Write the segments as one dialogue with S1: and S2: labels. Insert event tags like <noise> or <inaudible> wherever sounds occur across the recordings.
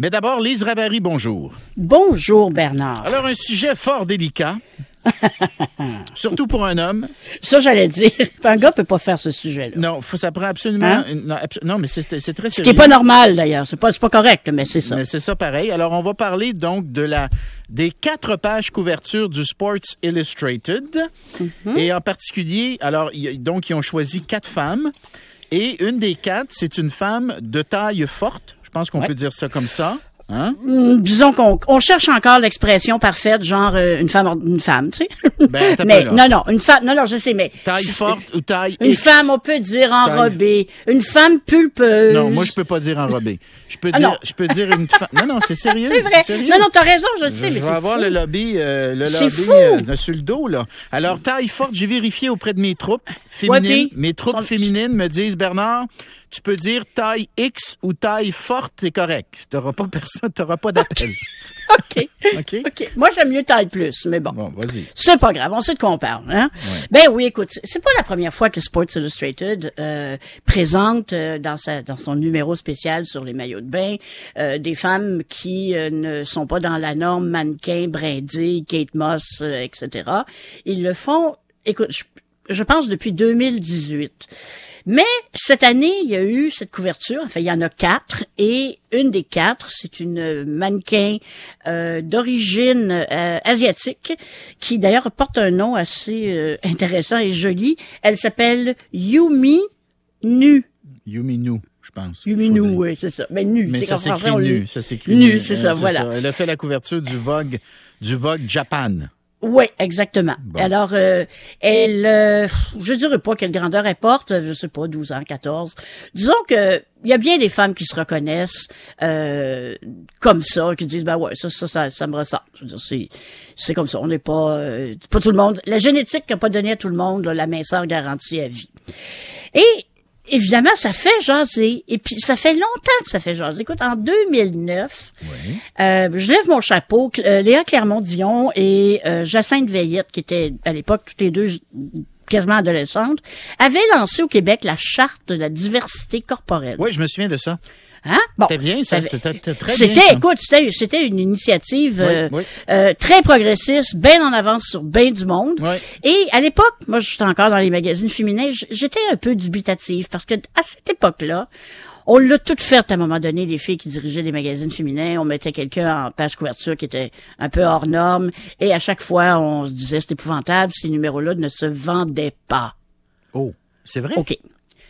S1: Mais d'abord, Lise Ravary, bonjour.
S2: Bonjour Bernard.
S1: Alors, un sujet fort délicat. <laughs> Surtout pour un homme.
S2: Ça, j'allais dire. <laughs> Un gars peut pas faire ce sujet-là.
S1: Non, faut, ça prend absolument.
S2: Hein?
S1: Non, abso- non, mais c'est très
S2: Ce
S1: sérieux.
S2: qui est pas normal, d'ailleurs. C'est pas, pas correct, mais c'est ça.
S1: Mais c'est ça pareil. Alors, on va parler donc de la des quatre pages couverture du Sports Illustrated.
S2: Mhm.
S1: Et en particulier, alors, donc, ils ont choisi quatre femmes. Et une des quatre, c'est une femme de taille forte. Je pense qu'on
S2: Ouais.
S1: peut dire ça comme ça. Hein?
S2: Hum, Disons qu'on on cherche encore l'expression parfaite, genre euh, une femme, une femme, tu sais.
S1: Ben, <laughs>
S2: mais non, non, une femme, non, non, je sais, mais
S1: Taille forte ou taille
S2: Une
S1: X?
S2: femme, on peut dire enrobée. Une femme pulpeuse.
S1: Non, moi, je peux pas dire enrobée. Je peux
S2: Ah,
S1: dire,
S2: non.
S1: je peux dire une femme. Non, non, c'est sérieux.
S2: C'est vrai.
S1: sérieux.
S2: Non, non, t'as raison, je
S1: Je,
S2: sais,
S1: je vais avoir
S2: fou.
S1: le lobby, euh, le lobby
S2: fou.
S1: euh, sur le dos, là. Alors, taille forte, j'ai vérifié auprès de mes troupes féminines.
S2: puis,
S1: mes troupes
S2: sont-
S1: féminines me disent, Bernard, tu peux dire taille X ou taille forte, c'est correct. T'auras pas personne, t'auras pas d'appel. <laughs>
S2: OK.
S1: OK?
S2: OK. Moi, j'aime mieux taille plus, mais bon.
S1: Bon, vas-y.
S2: C'est pas grave, on sait de quoi on parle. Hein? Ben oui, écoute, c'est- pas la première fois que Sports Illustrated euh, présente euh, dans sa dans son numéro spécial sur les maillots de bain euh, des femmes qui euh, ne sont pas dans la norme mannequin, brindille, Kate Moss, euh, etc. Ils le font, écoute, je, je pense depuis 2018. Mais cette année, il y a eu cette couverture. Enfin, il y en a quatre. Et une des quatre, c'est une mannequin euh, d'origine euh, asiatique qui d'ailleurs porte un nom assez euh, intéressant et joli. Elle s'appelle Yumi Nu.
S1: Yuminu, je pense.
S2: Yumi Nu, oui, c'est ça. Mais nu.
S1: Mais
S2: c'est
S1: ça s'écrit nu. Ça s'écrit
S2: Nu,
S1: nu.
S2: c'est
S1: Euh,
S2: ça, voilà.
S1: Elle a fait la couverture du Vogue, du Vogue Japan.
S2: Oui, exactement.
S1: Bon.
S2: Alors, euh, elle, euh, je dirais pas quelle grandeur elle porte, je sais pas, 12 ans, 14. Disons que il y a bien des femmes qui se reconnaissent euh, comme ça, qui disent, ben ouais, ça, ça, ça, ça me ressemble. Je veux dire, c'est, c'est comme ça. On n'est pas, euh, pas tout le monde. La génétique n'a pas donné à tout le monde là, la minceur garantie à vie. Et évidemment, ça fait jaser. Et puis, ça fait longtemps que ça fait jaser. Écoute, en 2009, euh, je lève mon chapeau. Euh, Léa Clermont-Dion et euh, Jacinthe Veillette, qui étaient à l'époque toutes les deux quasiment adolescentes, avaient lancé au Québec la charte de la diversité corporelle.
S1: Oui, je me souviens de ça.
S2: Hein? Bon.
S1: C'était bien, ça. C'était très bien.
S2: C'était, écoute, c'était, une initiative euh,
S1: oui.
S2: euh, très progressiste, bien en avance sur bien du monde.
S1: Oui.
S2: Et à l'époque, moi, j'étais encore dans les magazines féminins, j'étais un peu dubitative parce que à cette époque-là, on l'a tout fait à un moment donné, les filles qui dirigeaient les magazines féminins. On mettait quelqu'un en page couverture qui était un peu hors norme. Et à chaque fois, on se disait, c'est épouvantable, ces numéros-là ne se vendaient pas.
S1: Oh, c'est vrai?
S2: OK.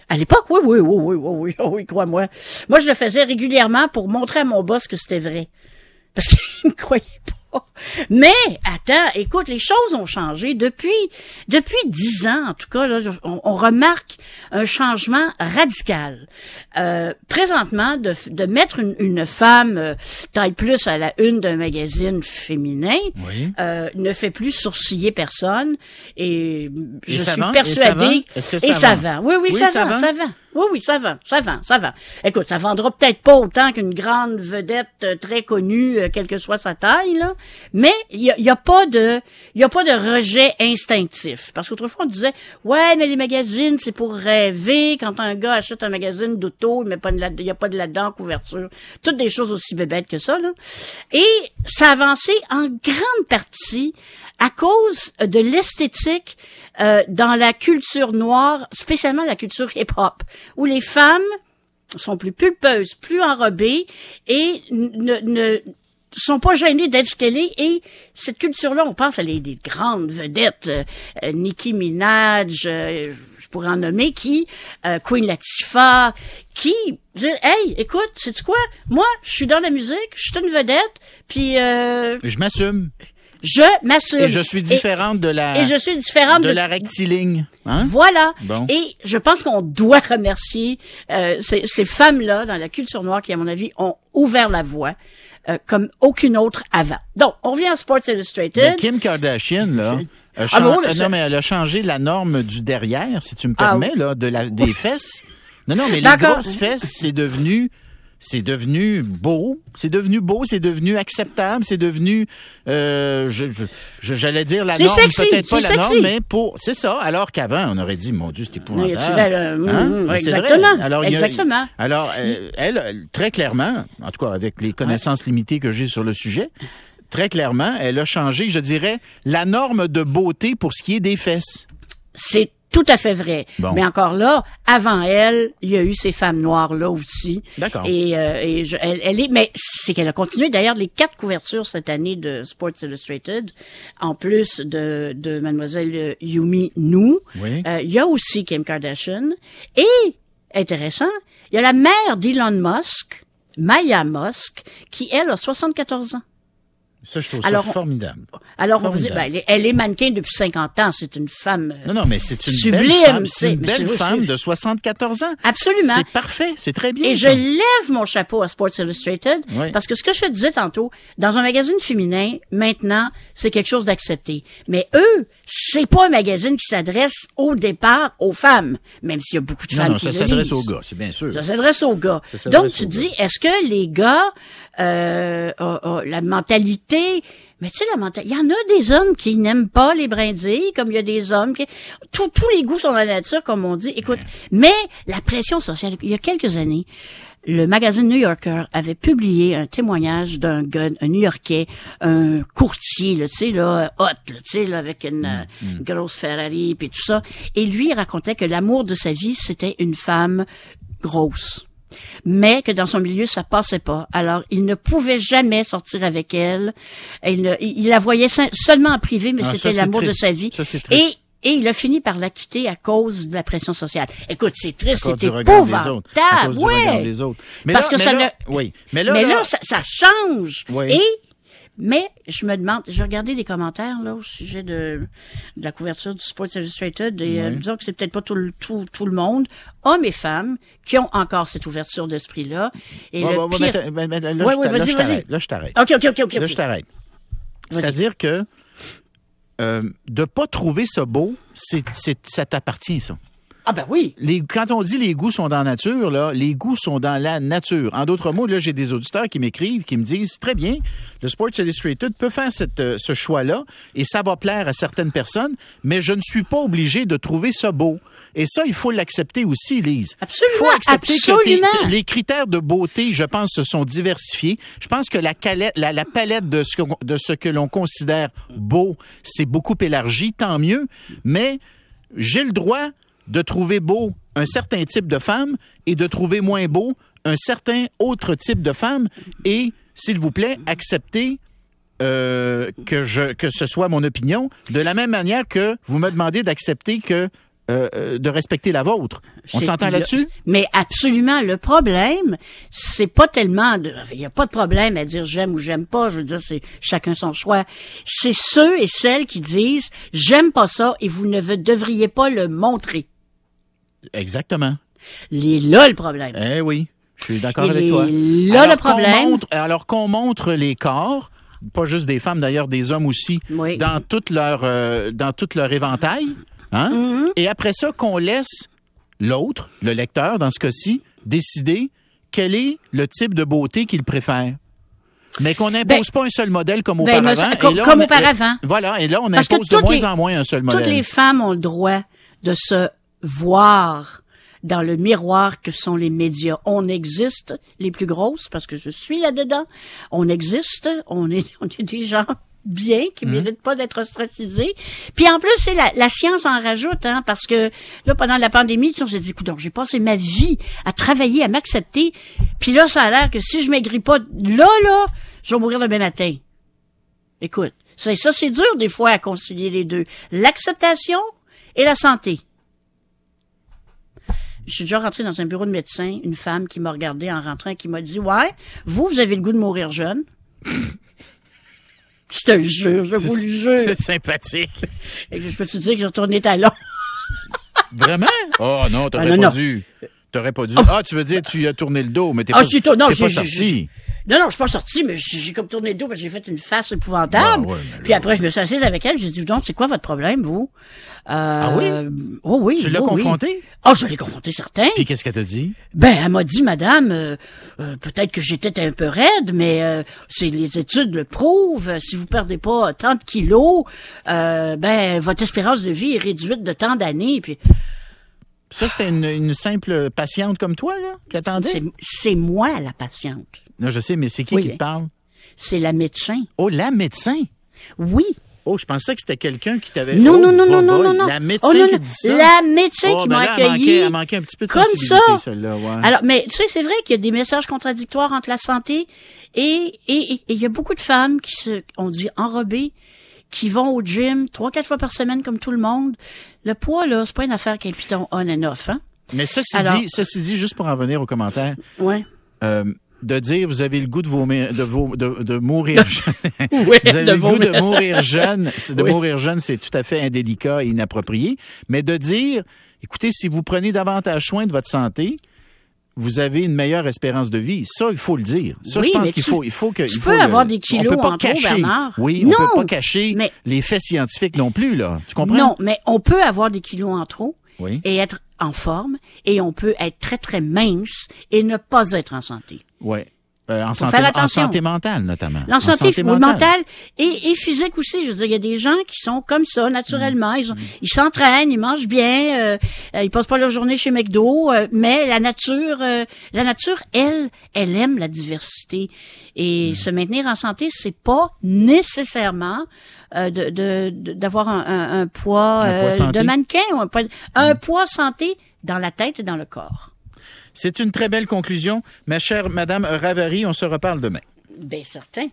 S2: À l'époque, oui, oui, oui, oui, oui, oui, <laughs> oui, crois-moi. Moi, je le faisais régulièrement pour montrer à mon boss que c'était vrai. Parce qu'il <laughs> me croyait pas. <laughs> Mais, attends, écoute, les choses ont changé. Depuis, depuis dix ans, en tout cas, là, on, on remarque un changement radical. Euh, présentement, de, de mettre une, une femme euh, taille plus à la une d'un magazine féminin
S1: Oui.
S2: euh, ne fait plus sourciller personne. Et je suis
S1: vend? Et ça
S2: persuadée.
S1: vend?
S2: Et
S1: ça vend?
S2: vend. Oui, oui,
S1: Oui,
S2: ça,
S1: ça
S2: vend? ça vend. Oui, oui, ça vend, ça vend, ça vend. Écoute, ça vendra peut-être pas autant qu'une grande vedette euh, très connue, euh, quelle que soit sa taille, là. Mais il y a, y a pas de, y a pas de rejet instinctif. Parce qu'autrefois, on disait, ouais, mais les magazines, c'est pour rêver. Quand un gars achète un magazine d'auto, il met pas de la- il y a pas de là-dedans couverture. Toutes des choses aussi bébêtes que ça, là. Et ça a avancé en grande partie à cause de l'esthétique euh, dans la culture noire, spécialement la culture hip-hop, où les femmes sont plus pulpeuses, plus enrobées et ne, ne sont pas gênées d'être est. Et cette culture-là, on pense à les, des grandes vedettes, euh, Nicki Minaj, euh, je pourrais en nommer, qui, euh, Queen Latifah, qui dire, hey, écoute, sais-tu quoi? Moi, je suis dans la musique, je suis une vedette, puis euh,
S1: Je m'assume.
S2: Je m'assume.
S1: Et je suis différente de la,
S2: Et, je suis différente
S1: de
S2: de,
S1: la rectiligne. Hein?
S2: Voilà.
S1: Bon.
S2: Et je pense qu'on doit remercier euh, ces, ces femmes-là dans la culture noire qui, à mon avis, ont ouvert la voie euh, comme aucune autre avant. Donc, on revient à Sports Illustrated.
S1: Mais Kim Kardashian, là, a
S2: Ah bon,
S1: euh, non, mais elle a changé la norme du derrière, si tu me
S2: Ah
S1: permets, là, de la, des fesses. Non, non, mais les grosses fesses, c'est devenu c'est devenu beau, c'est devenu beau, c'est devenu acceptable, c'est devenu, euh, je, j'allais dire la norme, peut-être pas la norme, mais pour, c'est ça. Alors qu'avant, on aurait dit, mon Dieu, c'est épouvantable.
S2: le-
S1: Hein? vrai.
S2: exactement,
S1: Alors, a-
S2: exactement.
S1: alors, euh, elle, elle, très clairement, en tout cas avec les connaissances limitées que j'ai sur le sujet, très clairement, elle a changé, je dirais, la norme de beauté pour ce qui est des fesses.
S2: C'est tout à fait vrai.
S1: Bon.
S2: Mais encore là, avant elle, il y a eu ces femmes noires là aussi.
S1: D'accord.
S2: Et, euh, et je- elle, elle est, mais c'est qu'elle a continué. D'ailleurs, les quatre couvertures cette année de Sports Illustrated, en plus de, de Mademoiselle euh, Yumi Nu,
S1: Oui.
S2: euh, il y a aussi Kim Kardashian. Et intéressant, il y a la mère d'Elon Musk, Maya Musk, qui elle a 74 ans.
S1: Ça, je trouve
S2: Alors,
S1: ça formidable.
S2: Alors, on vous dit, ben, elle, est, mannequin depuis 50 ans. C'est une femme. euh,
S1: Non, non, mais c'est une
S2: Sublime,
S1: belle femme.
S2: c'est-
S1: une belle femme de 74 ans.
S2: Absolument.
S1: C'est parfait, c'est très bien.
S2: Et je lève mon chapeau à Sports Illustrated
S1: Oui.
S2: parce que ce que je te disais tantôt, dans un magazine féminin, maintenant, c'est quelque chose d'accepté. Mais eux, c'est pas un magazine qui s'adresse au départ aux femmes, même s'il y a beaucoup de
S1: Non,
S2: femmes
S1: non,
S2: qui
S1: ça s'adresse aux gars, c'est bien sûr.
S2: Ça s'adresse aux gars. Donc, tu dis, est-ce que les gars, euh, ont- ont la mentalité, mais tu sais, la mentalité, il y en a des hommes qui n'aiment pas les brindilles, comme il y a des hommes qui, tous tous les goûts sont dans la nature, comme on dit. Écoute, mais la pression sociale, il y a quelques années, le magazine New Yorker avait publié un témoignage d'un gars, un New-Yorkais, un courtier, là, tu sais, là, hot, là, tu sais, là, avec une, euh, une grosse Ferrari, puis tout ça. Et lui, il racontait que l'amour de sa vie, c'était une femme grosse mais que dans son milieu ça passait pas. Alors il ne pouvait jamais sortir avec elle. Il, ne- il- il la voyait se- seulement en privé, mais
S1: Ah,
S2: c'était l'amour de sa vie.
S1: Ça,
S2: et et il a fini par la quitter à cause de la pression sociale. Écoute, c'est triste,
S1: À
S2: c'est.
S1: À
S2: épouvantable,
S1: du regard
S2: ouais.
S1: des autres. Mais
S2: Parce
S1: là-
S2: que
S1: mais
S2: ça
S1: là-
S2: ne-
S1: Oui. Mais là,
S2: mais
S1: là-
S2: là, ça, ça change.
S1: Oui.
S2: Et mais je me demande, j'ai regardé des commentaires là au sujet de, de la couverture du Sports Illustrated et euh, disons que c'est peut-être pas tout le, tout, tout le monde, hommes et femmes, qui ont encore cette ouverture d'esprit là. Et
S1: Bon,
S2: le
S1: bon, bon, là,
S2: Ouais, ouais,
S1: là, je t'arrête. Là, je t'arrête.
S2: Ok, ok, ok, ok.
S1: Là, je t'arrête. C'est-à-dire que euh, de pas trouver ça beau, c'est, c'est, ça t'appartient, ça.
S2: Ah ben oui.
S1: Les, quand on dit les goûts sont dans la nature, là, les goûts sont dans la nature. En d'autres mots, là, j'ai des auditeurs qui m'écrivent, qui me disent très bien, le Sports Illustrated peut faire cette, euh, ce choix-là et ça va plaire à certaines personnes, mais je ne suis pas obligé de trouver ça beau. Et ça, il faut l'accepter aussi, Lise.
S2: Absolument,
S1: Il faut accepter que
S2: absolument.
S1: les critères de beauté, je pense, se sont diversifiés. Je pense que la, calette- la, la palette de ce que, de ce que l'on considère beau s'est beaucoup élargie, tant mieux. Mais j'ai le droit de trouver beau un certain type de femme et de trouver moins beau un certain autre type de femme. Et, s'il vous plaît, acceptez euh, que, je, que ce soit mon opinion, de la même manière que vous me demandez d'accepter que euh, euh, de respecter la vôtre. On s'entend là-dessus?
S2: Mais absolument. Le problème, c'est pas tellement il y a pas de problème à dire j'aime ou j'aime pas. Je veux dire, c'est chacun son choix. C'est ceux et celles qui disent j'aime pas ça et vous ne devriez pas le montrer.
S1: Exactement.
S2: Les là le problème.
S1: Eh oui, je suis d'accord avec toi.
S2: là,
S1: Alors
S2: le
S1: qu'on
S2: problème-
S1: montre- alors qu'on montre les corps, pas juste des femmes, d'ailleurs des hommes aussi,
S2: Oui.
S1: dans toute leur euh, dans tout leur éventail, hein?
S2: Mm-hmm.
S1: Et après ça, qu'on laisse l'autre, le lecteur dans ce cas-ci, décider quel est le type de beauté qu'il préfère. Mais qu'on n'impose pas un seul modèle comme
S2: ben,
S1: auparavant.
S2: mais ça- comme-
S1: Et là,
S2: comme
S1: on-
S2: auparavant.
S1: Voilà, et là, on
S2: Parce
S1: impose de moins
S2: les-
S1: en moins un seul modèle.
S2: Toutes les femmes ont le droit de se voir dans le miroir que sont les médias. On existe, les plus grosses, parce que je suis là-dedans. On existe, on est, <laughs> on est des gens bien, qui
S1: Mmh.
S2: méritent pas d'être ostracisés. Puis en plus, c'est la, la science en rajoute, hein, parce que là, pendant la pandémie, on s'est dit, écoute, j'ai passé ma vie à travailler, à m'accepter. Puis là, ça a l'air que si je maigris pas là, là, je vais mourir demain matin. Écoute, ça, ça c'est dur des fois à concilier les deux. L'acceptation et la santé. Je suis déjà rentrée dans un bureau de médecin, une femme qui m'a regardé en rentrant et qui m'a dit, ouais, vous, vous avez le goût de mourir jeune. <laughs> je te le jure, je vous le jure.
S1: C'est sympathique.
S2: Et je peux te dire que j'ai retourné talon. <laughs>
S1: Vraiment? Oh non, t'aurais
S2: Ah,
S1: pas
S2: non.
S1: dû. T'aurais pas dû. Ah, tu veux dire tu as tourné le dos, mais t'es
S2: Ah,
S1: pas,
S2: non,
S1: pas sorti.
S2: Non, non, je suis pas sortie, mais j'ai comme tourné le dos parce que j'ai fait une face épouvantable.
S1: Ouais, là-
S2: Puis après, je me suis assise avec elle. J'ai dit, donc, c'est quoi votre problème, vous? Euh,
S1: Ah oui?
S2: Oh oui.
S1: Tu l'as
S2: oh oui.
S1: confrontée?
S2: Ah, je l'ai confronté, certain.
S1: Puis qu'est-ce qu'elle t'a dit?
S2: Ben, elle m'a dit, madame, euh, euh, peut-être que j'étais un peu raide, mais euh, c'est les études le prouvent. Si vous perdez pas tant de kilos, euh, ben votre espérance de vie est réduite de tant d'années. Puis
S1: Ça, c'était une, une simple patiente comme toi, là, qui attendait?
S2: c'est c'est moi la patiente.
S1: Non, je sais, mais c'est qui
S2: Oui.
S1: qui te parle?
S2: C'est la médecin.
S1: Oh, la médecin!
S2: Oui.
S1: Oh, je pensais que c'était quelqu'un qui t'avait...
S2: Non,
S1: Oh,
S2: non, non, non,
S1: boy,
S2: non,
S1: boy,
S2: non, non.
S1: La médecin
S2: Oh, non,
S1: qui
S2: non.
S1: dit ça?
S2: La médecin
S1: Oh,
S2: qui
S1: ben
S2: m'a
S1: elle
S2: accueilli.
S1: manquait- elle manquait un petit peu de
S2: comme
S1: sensibilité,
S2: ça.
S1: celle-là, ouais.
S2: Alors, mais tu sais, c'est vrai qu'il y a des messages contradictoires entre la santé et et et- et il y a beaucoup de femmes qui se, on dit enrobées, qui vont au gym trois quatre fois par semaine comme tout le monde. Le poids là, c'est pas une affaire qui est piton on and off, hein.
S1: Mais ceci,
S2: Alors-
S1: dit, ceci dit, juste pour en venir aux commentaires,
S2: Ouais.
S1: euh, de dire vous avez le goût de vomir, de, vo- de, de mourir <laughs> jeune.
S2: Ouais,
S1: vous avez le goût de mourir jeune. <laughs> De
S2: Oui.
S1: mourir jeune, c'est tout à fait indélicat et inapproprié. Mais de dire, écoutez, si vous prenez davantage soin de votre santé, vous avez une meilleure espérance de vie. Ça, il faut le dire. Ça,
S2: Oui,
S1: je pense qu'il faut, il faut que.
S2: tu
S1: il
S2: peux
S1: faut le-
S2: avoir des
S1: on
S2: kilos
S1: peut pas
S2: en trop,
S1: cacher.
S2: Bernard.
S1: Oui, on
S2: Non,
S1: peut pas cacher
S2: mais-
S1: les faits scientifiques non plus, là. Tu comprends?
S2: Non, mais on peut avoir des kilos en trop
S1: Oui.
S2: et être en forme et on peut être très très mince et ne pas être en santé.
S1: Ouais. Euh, en, santé, en santé mentale, notamment.
S2: En santé,
S1: santé
S2: mentale, et, et physique aussi. Je veux dire, il y a des gens qui sont comme ça, naturellement. Ils, ont-
S1: Mm.
S2: ils s'entraînent, ils mangent bien, euh, ils passent pas leur journée chez McDo, euh, mais la nature, la nature, elle, elle aime la diversité.
S1: Mm.
S2: Et se maintenir en santé, c'est pas nécessairement euh, de- de- de- d'avoir un, un- un poids,
S1: Un poids santé.
S2: de mannequin ou un poids, un poids santé dans la tête et dans le corps.
S1: C'est une très belle conclusion. Ma chère Madame Ravary, on se reparle demain.
S2: Ben certain.